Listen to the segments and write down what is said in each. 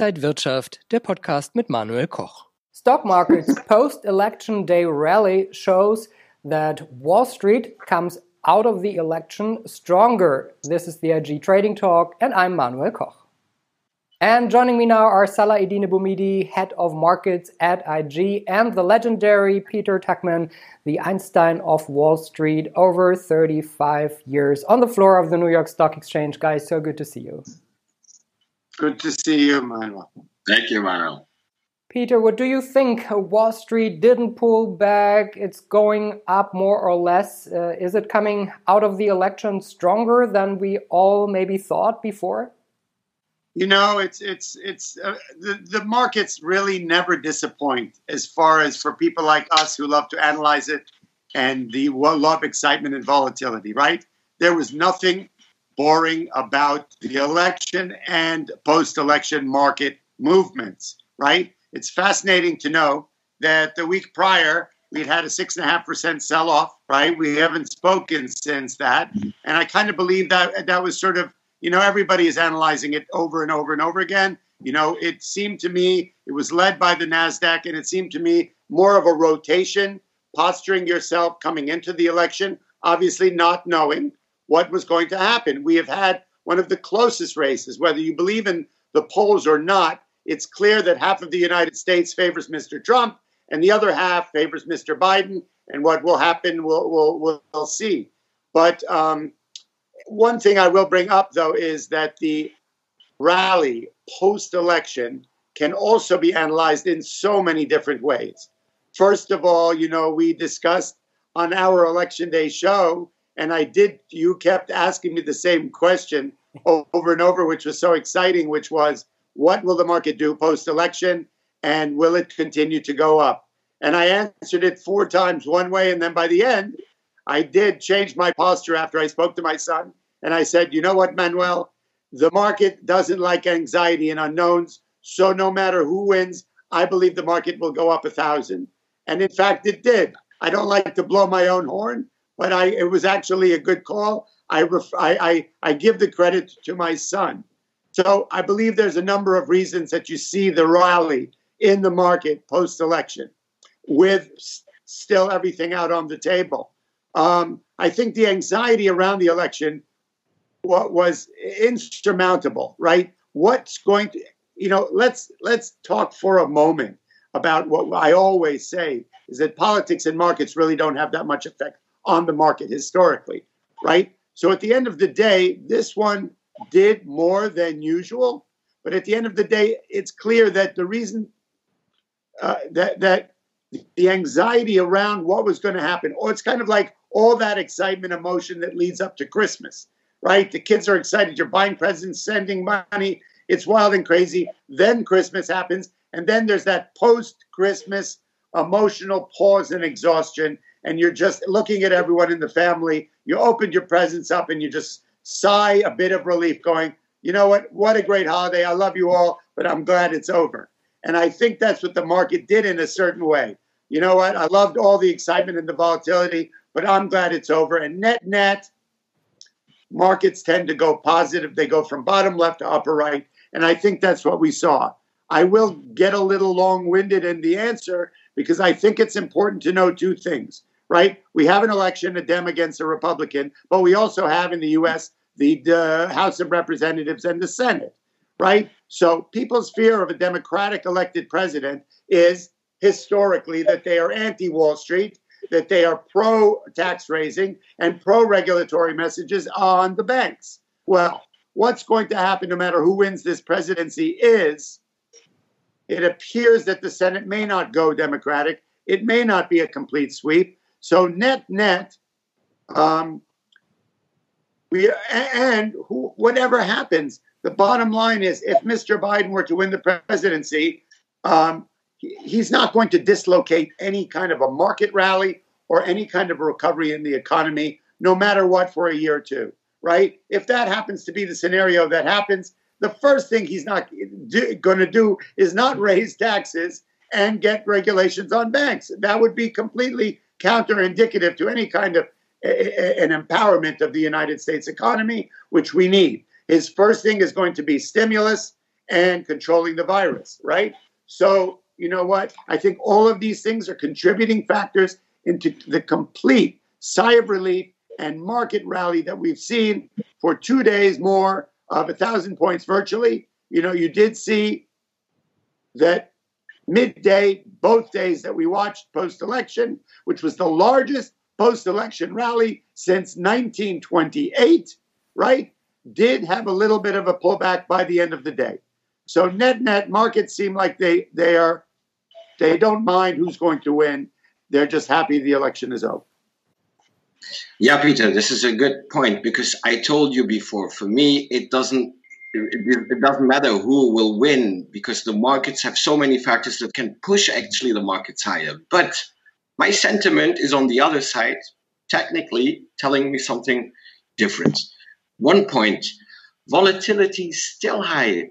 Inside Wirtschaft, der Podcast mit Manuel Koch. Stock markets post-election day rally shows that Wall Street comes out of the election stronger. This is the IG Trading Talk, and I'm Manuel Koch. And joining me now are Salah Eddine Bouhmidi, head of markets at IG, and the legendary Peter Tuchman, the Einstein of Wall Street, over 35 years on the floor of the New York Stock Exchange. Guys, so good to see you. Good to see you, Manuel. Thank you, Manuel. Peter, what do you think? Wall Street didn't pull back. It's going up more or less. Uh, is it coming out of the election stronger than we all maybe thought before? You know, it's it's it's uh, the the markets really never disappoint as far as for people like us who love to analyze it and the love excitement and volatility. Right? There was nothing boring about the election and post-election market movements. Right? It's fascinating to know that the week prior we'd had a six and a half percent sell off. Right? We haven't spoken since that, and I kind of believe that that was sort of you know, everybody is analyzing it over and over and over again. You know, it seemed to me it was led by the NASDAQ, and it seemed to me more of a rotation, posturing yourself coming into the election, obviously not knowing what was going to happen. We have had one of the closest races, whether you believe in the polls or not. It's clear that half of the United States favors Mr. Trump, and the other half favors Mr. Biden. And what will happen, we'll, we'll, we'll see. But um, one thing I will bring up, though, is that the rally post election can also be analyzed in so many different ways. First of all, you know, we discussed on our election day show, and I did, you kept asking me the same question over and over, which was so exciting, which was, what will the market do post election? And will it continue to go up? And I answered it four times one way. And then by the end, I did change my posture after I spoke to my son. And I said, you know what, Manuel? The market doesn't like anxiety and unknowns. So no matter who wins, I believe the market will go up a thousand. And in fact, it did. I don't like to blow my own horn, but I, it was actually a good call. I, ref, I, I, I give the credit to my son. So I believe there's a number of reasons that you see the rally in the market post election with still everything out on the table. Um, I think the anxiety around the election was insurmountable, right? What's going to, you know, let's let's talk for a moment about what I always say is that politics and markets really don't have that much effect on the market historically, right? So at the end of the day, this one did more than usual, but at the end of the day, it's clear that the reason uh, that that the anxiety around what was going to happen, or it's kind of like all that excitement, emotion that leads up to Christmas, right? The kids are excited. You're buying presents, sending money. It's wild and crazy. Then Christmas happens. And then there's that post Christmas emotional pause and exhaustion. And you're just looking at everyone in the family. You open your presents up and you just sigh a bit of relief, going, you know what? What a great holiday. I love you all, but I'm glad it's over. And I think that's what the market did in a certain way. You know what? I loved all the excitement and the volatility, but I'm glad it's over. And net net, markets tend to go positive. They go from bottom left to upper right. And I think that's what we saw. I will get a little long winded in the answer because I think it's important to know two things, right? We have an election, a Dem against a Republican, but we also have in the US the, the House of Representatives and the Senate, right? So people's fear of a Democratic elected president is historically that they are anti Wall Street that they are pro tax raising and pro regulatory messages on the banks. Well, what's going to happen no matter who wins this presidency is it appears that the Senate may not go Democratic. It may not be a complete sweep. So, net, net, um, we, and who, whatever happens, the bottom line is if Mr. Biden were to win the presidency, um, he's not going to dislocate any kind of a market rally or any kind of recovery in the economy, no matter what, for a year or two, right? If that happens to be the scenario that happens, the first thing he's not going to do is not raise taxes and get regulations on banks. That would be completely counterindicative to any kind of an empowerment of the United States economy, which we need. His first thing is going to be stimulus and controlling the virus, right? So, you know what? I think all of these things are contributing factors into the complete sigh of relief and market rally that we've seen for two days more of a thousand points virtually. You know, you did see that midday, both days that we watched post election, which was the largest post election rally since 1928, right? Did have a little bit of a pullback by the end of the day. So net net markets seem like they they are they don't mind who's going to win. They're just happy the election is over. Yeah, Peter, this is a good point because I told you before. For me, it doesn't it, it, doesn't matter who will win because the markets have so many factors that can push actually the markets higher. But my sentiment is on the other side, technically telling me something different. One point volatility is still high,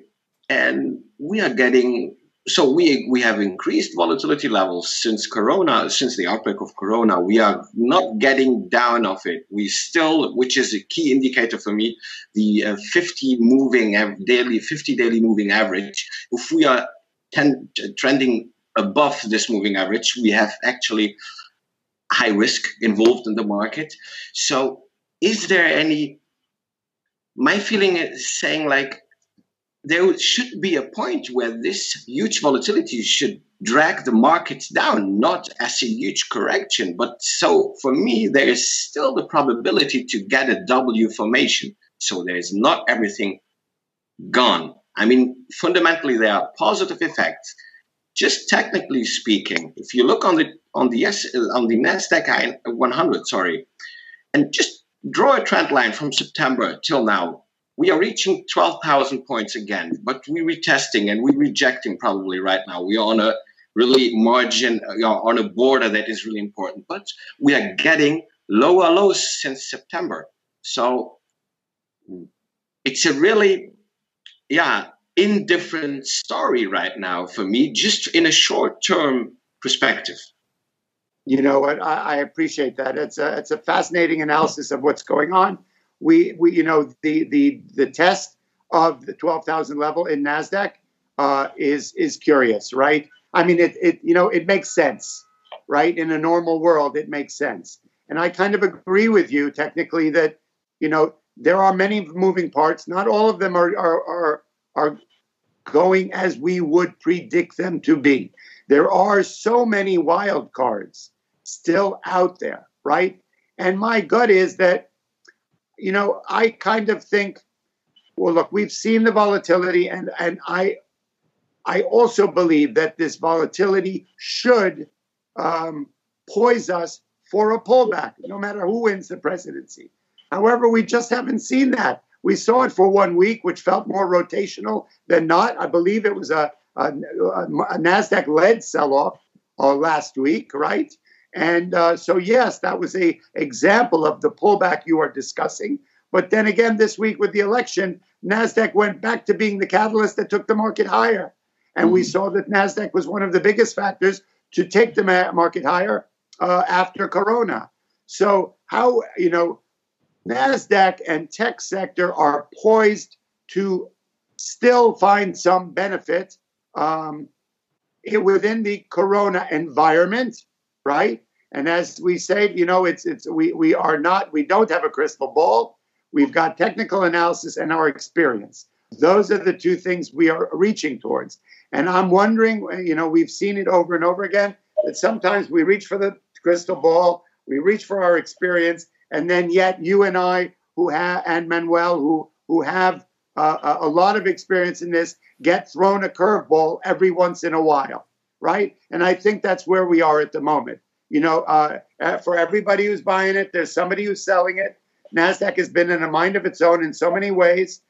and we are getting so we we have increased volatility levels since corona since the outbreak of corona. We are not getting down of it. We still which is a key indicator for me the uh, 50 moving daily 50 daily moving average. If we are ten, trending above this moving average we have actually high risk involved in the market. So is there any my feeling is saying like there should be a point where this huge volatility should drag the markets down, not as a huge correction. But so for me, there is still the probability to get a W formation. So there is not everything gone. I mean, fundamentally, there are positive effects. Just technically speaking, if you look on the on the S, on the Nasdaq 100, sorry, and just draw a trend line from September till now, we are reaching 12,000 points again, but we're retesting and we're rejecting probably right now. We are on a really margin, uh, on a border that is really important, but we are getting lower lows since September. So it's a really, yeah, indifferent story right now for me, just in a short term perspective. You know what? I, I appreciate that. It's a, it's a fascinating analysis of what's going on we, we you know the the the test of the 12,000 level in Nasdaq uh, is is curious, right? I mean, it it you know it makes sense, right? In a normal world, it makes sense, and I kind of agree with you technically that you know there are many moving parts. Not all of them are are are, are going as we would predict them to be. There are so many wild cards still out there, right? And my gut is that you know, I kind of think, well, look, we've seen the volatility, and and I, I also believe that this volatility should um, poise us for a pullback, no matter who wins the presidency. However, we just haven't seen that. We saw it for one week, which felt more rotational than not. I believe it was a, a, a Nasdaq led sell off uh, last week, right? And uh, so, yes, that was a example of the pullback you are discussing. But then again, this week with the election, Nasdaq went back to being the catalyst that took the market higher, and mm-hmm. we saw that Nasdaq was one of the biggest factors to take the market higher uh, after Corona. So, how you know, Nasdaq and tech sector are poised to still find some benefit um, within the Corona environment right? And as we say, you know, it's it's we we are not we don't have a crystal ball. We've got technical analysis and our experience. Those are the two things we are reaching towards. And I'm wondering, you know, we've seen it over and over again that sometimes we reach for the crystal ball, we reach for our experience, and then yet you and I, who have and Manuel, who who have uh, a lot of experience in this, get thrown a curveball every once in a while right? And I think that's where we are at the moment. You know, uh, uh, for everybody who's buying it, there's somebody who's selling it. NASDAQ has been in a mind of its own in so many ways.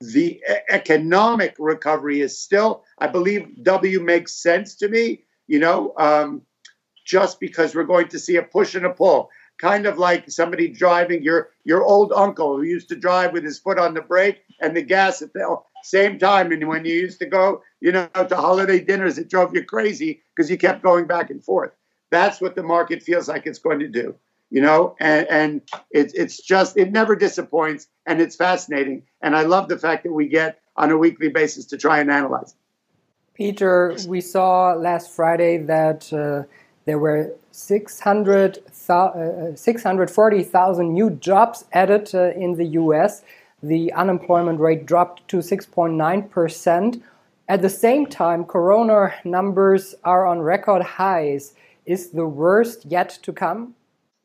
The economic recovery is still, I believe, W makes sense to me, you know, um, just because we're going to see a push and a pull. Kind of like somebody driving your your old uncle who used to drive with his foot on the brake and the gas at the same time. And when you used to go, you know, to holiday dinners, it drove you crazy because you kept going back and forth. That's what the market feels like it's going to do. you know, and, and it, it's just, it never disappoints and it's fascinating. And I love the fact that we get on a weekly basis to try and analyze. Peter, we saw last Friday that uh, there were 600, uh, 640,000 new jobs added uh, in the US. The unemployment rate dropped to 6.9%. At the same time, corona numbers are on record highs. Is the worst yet to come?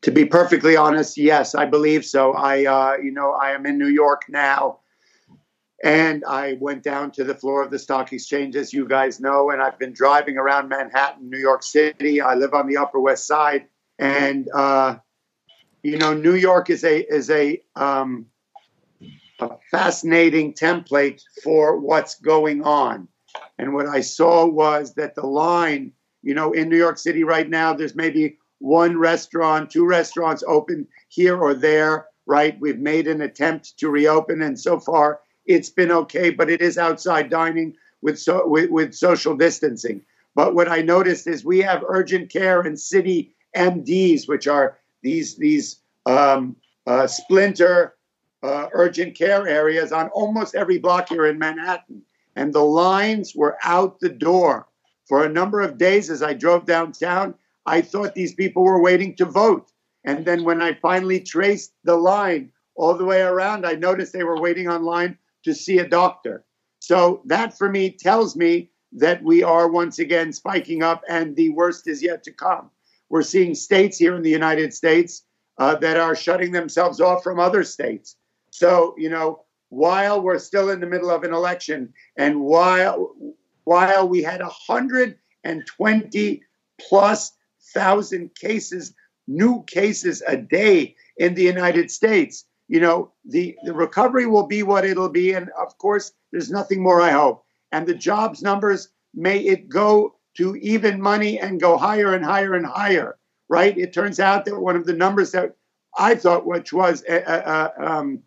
To be perfectly honest, yes, I believe so. I, uh, you know, I am in New York now, and I went down to the floor of the stock exchange, as you guys know, and I've been driving around Manhattan, New York City. I live on the Upper West Side, and uh, you know, New York is a is a um, a fascinating template for what's going on. And what I saw was that the line, you know, in New York City right now, there's maybe one restaurant, two restaurants open here or there, right? We've made an attempt to reopen, and so far it's been okay, but it is outside dining with, so, with, with social distancing. But what I noticed is we have urgent care and city MDs, which are these these um, uh, splinter uh, urgent care areas on almost every block here in Manhattan. And the lines were out the door. For a number of days as I drove downtown, I thought these people were waiting to vote. And then when I finally traced the line all the way around, I noticed they were waiting online to see a doctor. So that for me tells me that we are once again spiking up and the worst is yet to come. We're seeing states here in the United States uh, that are shutting themselves off from other states. So, you know, while we're still in the middle of an election and while while we had 120 plus thousand cases, new cases a day in the United States, you know, the, the recovery will be what it'll be. And of course, there's nothing more, I hope. And the jobs numbers, may it go to even money and go higher and higher and higher, right? It turns out that one of the numbers that I thought, which was uh, uh, um,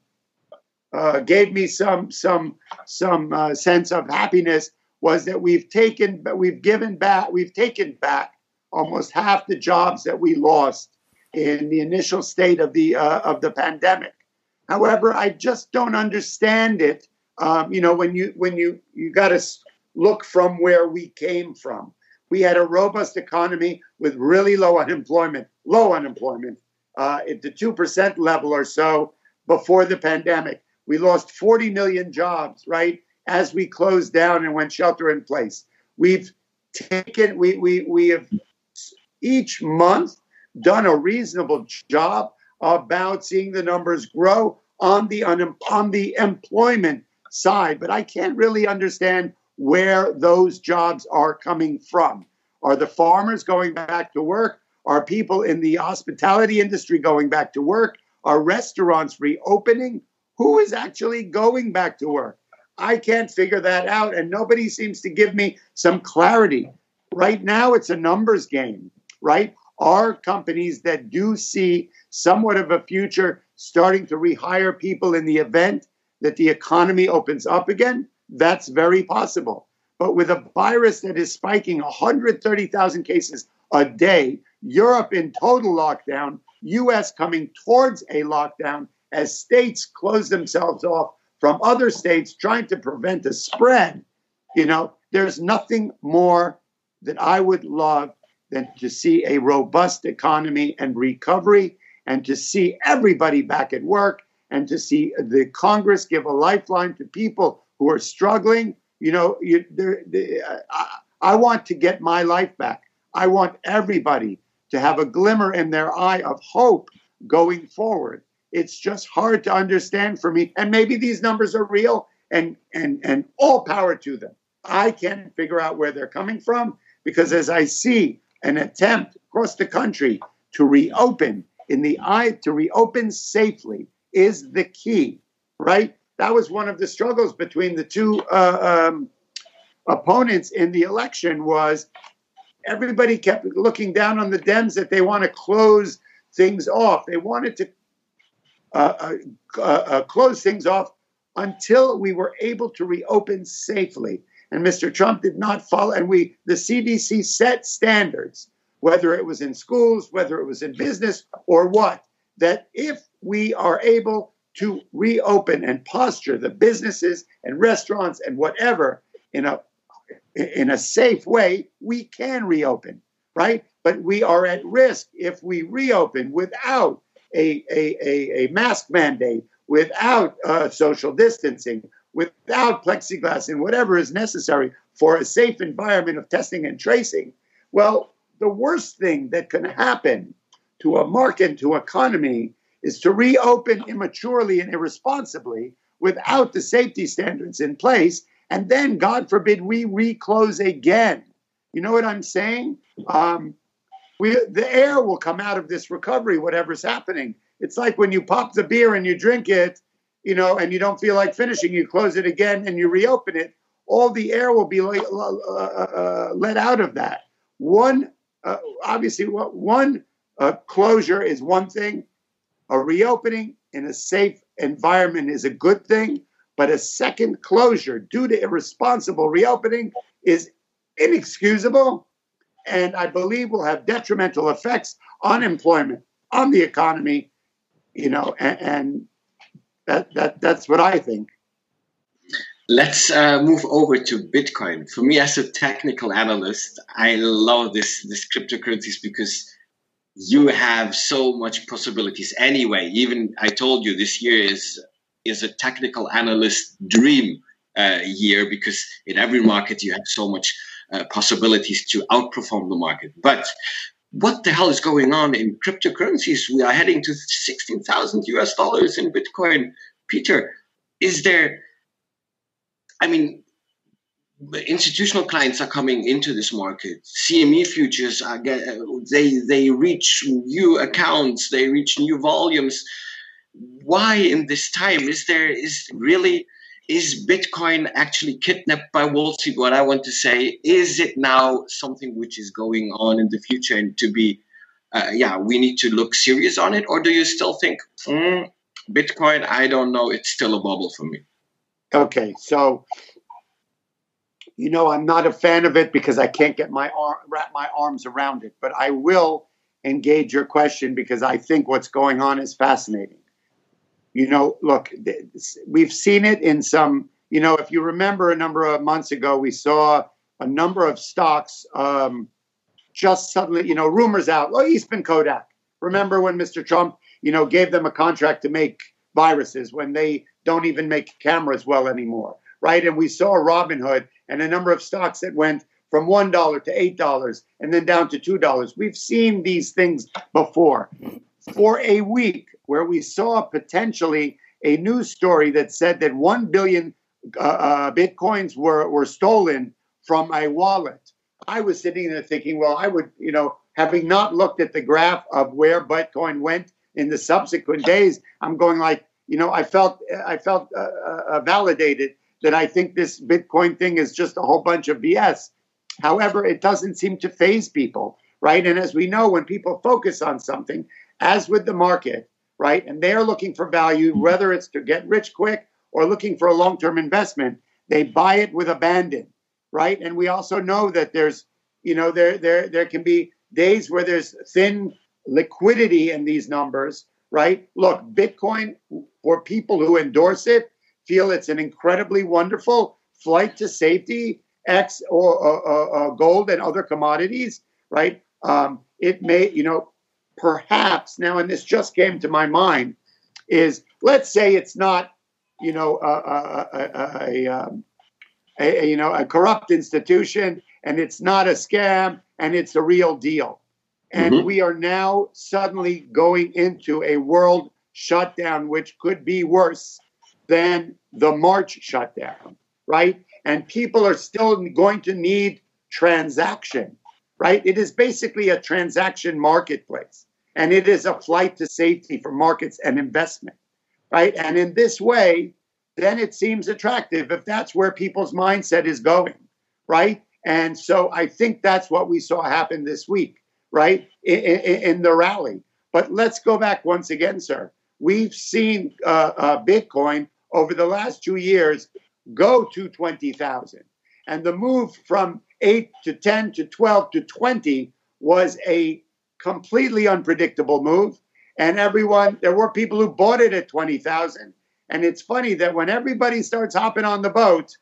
uh, gave me some some some uh, sense of happiness was that we've taken but we've given back we've taken back almost half the jobs that we lost in the initial state of the uh, of the pandemic. However, I just don't understand it. Um, you know, when you when you you got to look from where we came from. We had a robust economy with really low unemployment, low unemployment uh, at the two percent level or so before the pandemic. We lost 40 million jobs, right, as we closed down and went shelter in place. We've taken, we, we, we have each month done a reasonable job about seeing the numbers grow on the un, on the employment side, but I can't really understand where those jobs are coming from. Are the farmers going back to work? Are people in the hospitality industry going back to work? Are restaurants reopening? who is actually going back to work? I can't figure that out, and nobody seems to give me some clarity. Right now, it's a numbers game, right? Are companies that do see somewhat of a future starting to rehire people in the event that the economy opens up again? That's very possible. But with a virus that is spiking 130,000 cases a day, Europe in total lockdown, US coming towards a lockdown, as states close themselves off from other states trying to prevent a spread, you know, there's nothing more that I would love than to see a robust economy and recovery and to see everybody back at work and to see the Congress give a lifeline to people who are struggling. You know, you, I, I want to get my life back. I want everybody to have a glimmer in their eye of hope going forward it's just hard to understand for me. And maybe these numbers are real and and and all power to them. I can't figure out where they're coming from because as I see an attempt across the country to reopen in the eye to reopen safely is the key, right? That was one of the struggles between the two uh, um, opponents in the election was everybody kept looking down on the Dems that they want to close things off. They wanted to uh, uh, uh, close things off until we were able to reopen safely. And Mr. Trump did not follow, and we, the CDC set standards whether it was in schools, whether it was in business, or what, that if we are able to reopen and posture the businesses and restaurants and whatever in a in a safe way, we can reopen, right? But we are at risk if we reopen without a, a, a, a mask mandate, without uh, social distancing, without plexiglass, and whatever is necessary for a safe environment of testing and tracing. Well, the worst thing that can happen to a market, to economy, is to reopen immaturely and irresponsibly without the safety standards in place, and then, God forbid, we reclose again. You know what I'm saying? Um, we, the air will come out of this recovery, whatever's happening. It's like when you pop the beer and you drink it, you know, and you don't feel like finishing, you close it again and you reopen it. All the air will be like, uh, uh, let out of that. One, uh, obviously, one uh, closure is one thing a reopening in a safe environment is a good thing, but a second closure due to irresponsible reopening is inexcusable and I believe will have detrimental effects on employment, on the economy, you know, and, and that, that that's what I think. Let's uh, move over to Bitcoin. For me, as a technical analyst, I love this this cryptocurrencies because you have so much possibilities anyway. Even I told you this year is is a technical analyst dream uh, year because in every market you have so much uh, possibilities to outperform the market. But what the hell is going on in cryptocurrencies? We are heading to sixteen thousand US dollars in Bitcoin. Peter, is there? I mean, institutional clients are coming into this market. CME futures are get, they they reach new accounts, they reach new volumes. Why in this time is there is really is Bitcoin actually kidnapped by Wall Street? What I want to say is it now something which is going on in the future and to be uh, yeah we need to look serious on it, or do you still think mm, Bitcoin? I don't know. It's still a bubble for me. Okay, so you know, I'm not a fan of it because I can't get my arm, wrap my arms around it. But I will engage your question because I think what's going on is fascinating. You know, look, we've seen it in some. You know, if you remember a number of months ago, we saw a number of stocks um, just suddenly, you know, rumors out. Oh, Eastman Kodak. Remember when Mr. Trump, you know, gave them a contract to make viruses when they don't even make cameras well anymore, right? And we saw Robinhood and a number of stocks that went from $1 to $8 and then down to $2. We've seen these things before. For a week, where we saw potentially a news story that said that 1 billion uh, uh, bitcoins were, were stolen from a wallet. I was sitting there thinking, well, I would, you know, having not looked at the graph of where Bitcoin went in the subsequent days, I'm going like, you know, I felt I felt uh, uh, validated that I think this Bitcoin thing is just a whole bunch of BS. However, it doesn't seem to faze people, right? And as we know, when people focus on something, as with the market, right, and they're looking for value, whether it's to get rich quick or looking for a long term investment, they buy it with abandon, right? And we also know that there's, you know, there, there, there can be days where there's thin liquidity in these numbers, right? Look, Bitcoin, for people who endorse it, feel it's an incredibly wonderful flight to safety, X or, or, or gold and other commodities, right? Um, it may, you know, perhaps now, and this just came to my mind, is let's say it's not, you know, a, a, a, a, um, a you know a corrupt institution, and it's not a scam, and it's a real deal, and mm-hmm. we are now suddenly going into a world shutdown, which could be worse than the March shutdown, right? And people are still going to need transaction, right? It is basically a transaction marketplace, and it is a flight to safety for markets and investment, right? And in this way, then it seems attractive if that's where people's mindset is going, right? And so I think that's what we saw happen this week, right? In, in, in the rally. But let's go back once again, sir. We've seen uh, uh, Bitcoin over the last two years go to 20,000. And the move from 8 to 10 to 12 to 20 was a completely unpredictable move. And everyone, there were people who bought it at 20,000. And it's funny that when everybody starts hopping on the boat,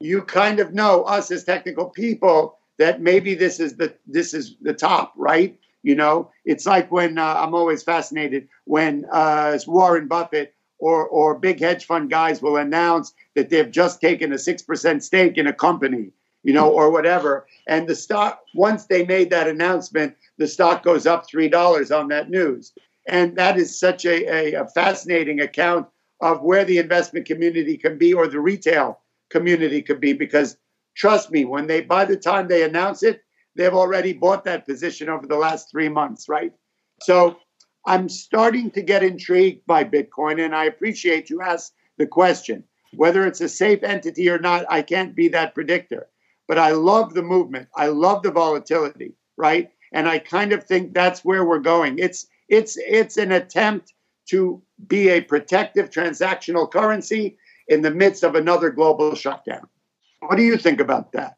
you kind of know us as technical people that maybe this is the this is the top, right? You know, it's like when uh, I'm always fascinated when uh, Warren Buffett or or big hedge fund guys will announce that they've just taken a six percent stake in a company, you know, or whatever, and the stock once they made that announcement, the stock goes up three dollars on that news, and that is such a, a, a fascinating account of where the investment community can be or the retail community could be because trust me when they by the time they announce it they've already bought that position over the last three months right? So i'm starting to get intrigued by bitcoin and i appreciate you asked the question. Whether it's a safe entity or not i can't be that predictor. But i love the movement. I love the volatility right? And i kind of think that's where we're going. It's it's it's an attempt to be a protective transactional currency in the midst of another global shutdown. What do you think about that?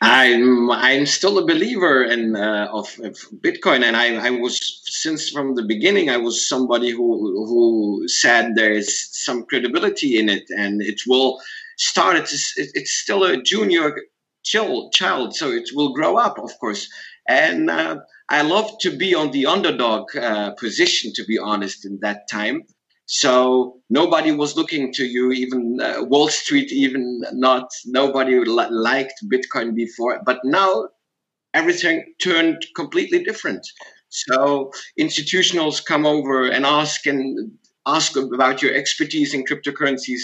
I'm I'm still a believer in uh, of, of, Bitcoin, and I, I was since from the beginning. I was somebody who who said there is some credibility in it, and it will start. It's it's still a junior child, so it will grow up, of course. And uh, I love to be on the underdog uh, position, to be honest, in that time. So nobody was looking to you, even uh, Wall Street, even not nobody li- liked Bitcoin before. But now everything turned completely different. So institutionals come over and ask and ask about your expertise in cryptocurrencies,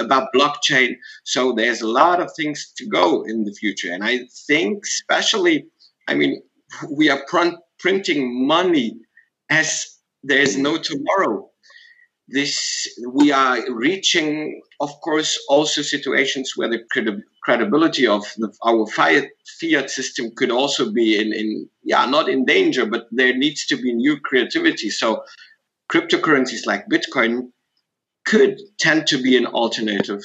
about blockchain. So there's a lot of things to go in the future. And I think, especially, I mean, we are pr- printing money as there's no tomorrow this we are reaching of course also situations where the credi- credibility of the, our fiat, fiat system could also be in, in yeah not in danger but there needs to be new creativity. So cryptocurrencies like bitcoin could tend to be an alternative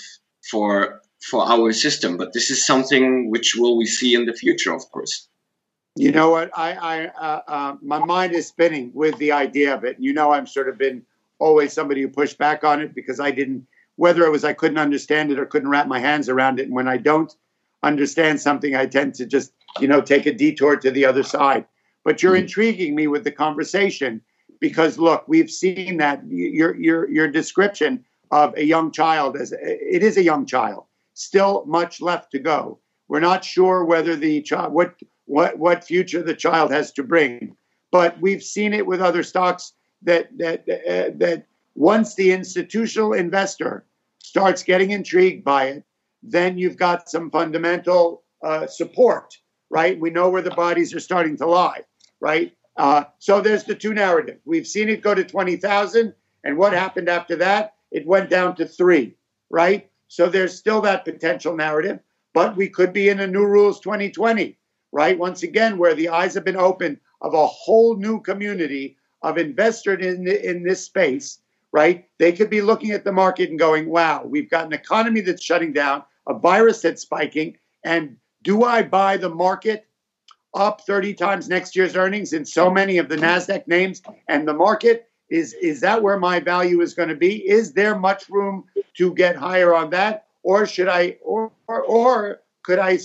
for for our system but this is something which will we see in the future of course. You know what? I i uh, uh, my mind is spinning with the idea of it. You know i'm sort of been always somebody who pushed back on it because I didn't, whether it was I couldn't understand it or couldn't wrap my hands around it. And when I don't understand something, I tend to just, you know, take a detour to the other side. But you're mm-hmm. intriguing me with the conversation because look, we've seen that your your your description of a young child as it is a young child, still much left to go. We're not sure whether the child what what what future the child has to bring, but we've seen it with other stocks that that uh, that once the institutional investor starts getting intrigued by it, then you've got some fundamental uh, support, right? We know where the bodies are starting to lie, right? Uh, so there's the two narratives. We've seen it go to 20,000, and what happened after that? It went down to three, right? So there's still that potential narrative, but we could be in a new rules 2020, right? Once again, where the eyes have been opened of a whole new community of investors in, in this space, right? They could be looking at the market and going, wow, we've got an economy that's shutting down, a virus that's spiking, and do I buy the market up 30 times next year's earnings in so many of the NASDAQ names and the market? Is, is that where my value is going to be? Is there much room to get higher on that? Or should I, or, or, or could I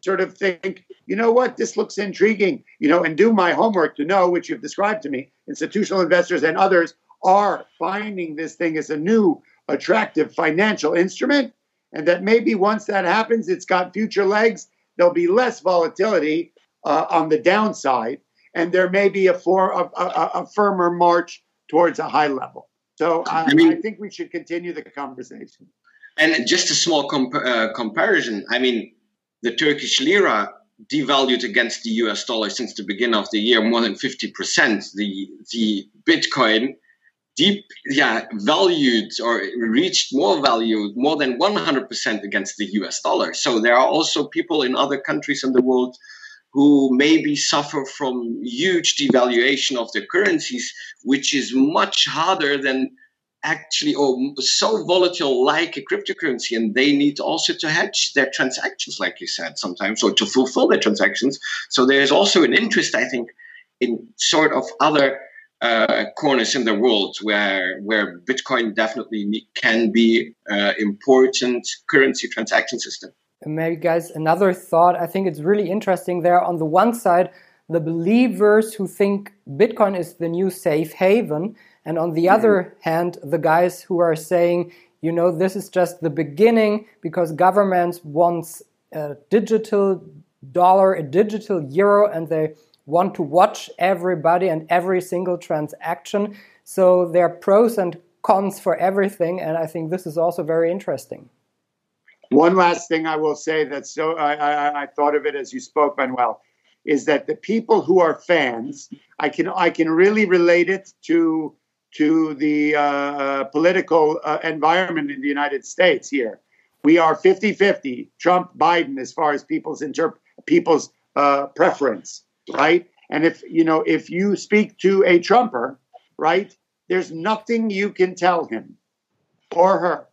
sort of think, you know what, this looks intriguing, you know, and do my homework to know, which you've described to me, institutional investors and others are finding this thing as a new, attractive financial instrument. And that maybe once that happens, it's got future legs. There'll be less volatility uh, on the downside, and there may be a, for, a, a, a firmer march towards a high level. So I, I, mean, I think we should continue the conversation. And just a small comp- uh, comparison. I mean, the Turkish lira devalued against the US dollar since the beginning of the year more than 50%. The, the Bitcoin deep, yeah, valued or reached more value, more than 100% against the US dollar. So there are also people in other countries in the world who maybe suffer from huge devaluation of their currencies, which is much harder than actually or so volatile like a cryptocurrency and they need also to hedge their transactions like you said sometimes or to fulfill their transactions. So there's also an interest i think in sort of other uh, corners in the world where where bitcoin definitely can be uh, important currency transaction system. Maybe guys another thought i think it's really interesting there. On the one side the believers who think bitcoin is the new safe haven and on the mm-hmm. other hand, the guys who are saying, you know, this is just the beginning because governments wants a digital dollar, a digital euro, and they want to watch everybody and every single transaction. So there are pros and cons for everything, and I think this is also very interesting. One last thing I will say that so I, I, I thought of it as you spoke, Manuel, is that the people who are fans, I can I can really relate it to to the uh, uh, political uh, environment in the United States here. We are 50 50, Trump, Biden, as far as people's, interp- people's uh, preference, right? And if you know, if you speak to a Trumper, right, there's nothing you can tell him or her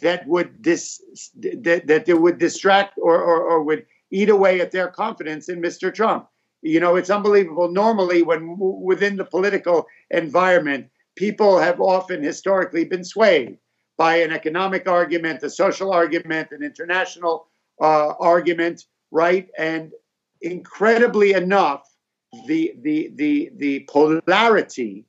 that would dis that, that would distract or, or, or would eat away at their confidence in Mr. Trump. You know, it's unbelievable. Normally, when within the political environment, people have often historically been swayed by an economic argument, a social argument, an international uh, argument, right? And incredibly enough, the the the the polarity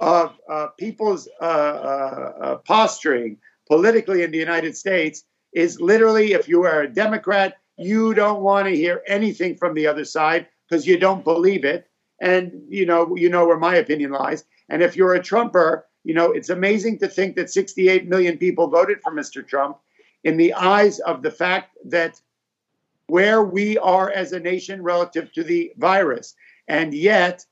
of uh, people's uh, uh, uh posturing politically in the United States is literally, if you are a Democrat, you don't want to hear anything from the other side because you don't believe it, and you know you know where my opinion lies. And if you're a Trumper, you know, it's amazing to think that 68 million people voted for Mr. Trump in the eyes of the fact that where we are as a nation relative to the virus. And yet,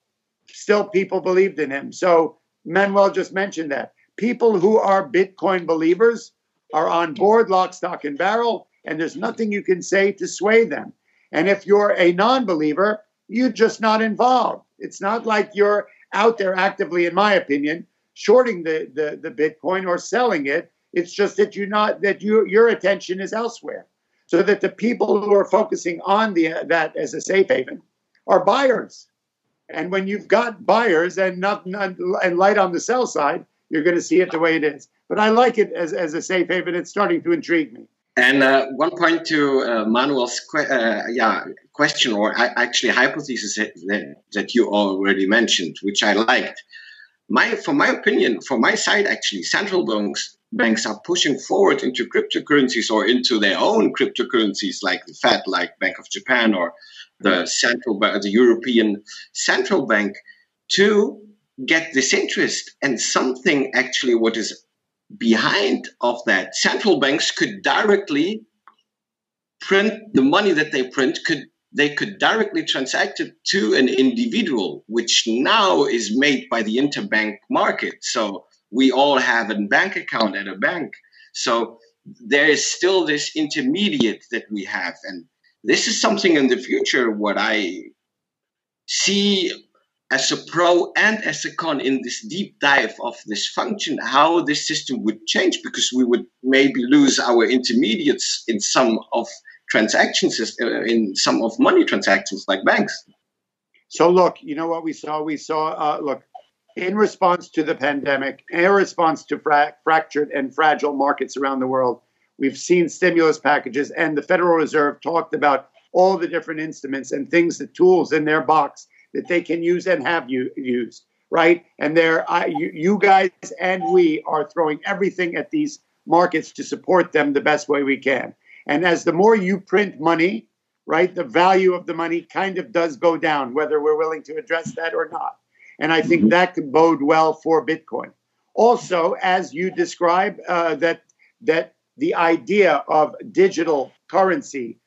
still people believed in him. So, Manuel just mentioned that. People who are Bitcoin believers are on board, lock, stock, and barrel, and there's nothing you can say to sway them. And if you're a non believer, you're just not involved. It's not like you're out there actively, in my opinion, shorting the, the, the Bitcoin or selling it. It's just that you're not that you your attention is elsewhere, so that the people who are focusing on the that as a safe haven are buyers. And when you've got buyers and not, not and light on the sell side, you're going to see it the way it is. But I like it as, as a safe haven. It's starting to intrigue me. And uh, one point to uh, Manuel's que- uh, yeah, question, or actually hypothesis that, that you already mentioned, which I liked. My, for my opinion, for my side, actually, central banks banks are pushing forward into cryptocurrencies or into their own cryptocurrencies, like the Fed, like Bank of Japan, or the central bank, the European Central Bank, to get this interest and something actually what is behind of that central banks could directly print the money that they print could they could directly transact it to an individual which now is made by the interbank market. So we all have a bank account at a bank. So there is still this intermediate that we have. And this is something in the future what i see as a pro and as a con in this deep dive of this function, how this system would change because we would maybe lose our intermediates in some of transactions, uh, in some of money transactions like banks. So, look, you know what we saw? We saw, uh, look, in response to the pandemic, in response to fra- fractured and fragile markets around the world, we've seen stimulus packages, and the Federal Reserve talked about all the different instruments and things, the tools in their box that they can use and have you used, right? And there, I, you, you guys and we are throwing everything at these markets to support them the best way we can. And as the more you print money, right, the value of the money kind of does go down, whether we're willing to address that or not. And I think mm-hmm. that could bode well for Bitcoin. Also, as you describe, uh, that that the idea of digital currency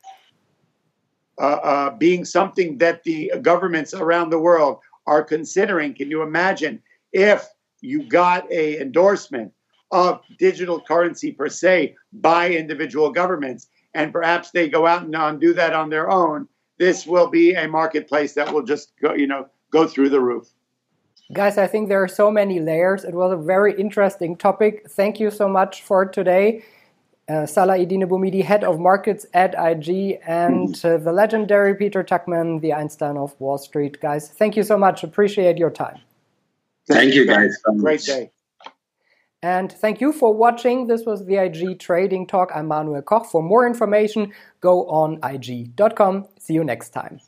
Uh, uh, being something that the governments around the world are considering. Can you imagine if you got a endorsement of digital currency per se by individual governments, and perhaps they go out and uh, do that on their own? This will be a marketplace that will just go, you know, go through the roof. Guys, I think there are so many layers. It was a very interesting topic. Thank you so much for today. Uh, Salah Eddine Bouhmidi, head of markets at IG, and uh, the legendary Peter Tuchman, the Einstein of Wall Street. Guys, thank you so much. Appreciate your time. Thank, thank you, guys. Great day. And thank you for watching. This was the IG Trading Talk. I'm Manuel Koch. For more information, go on IG.com. See you next time.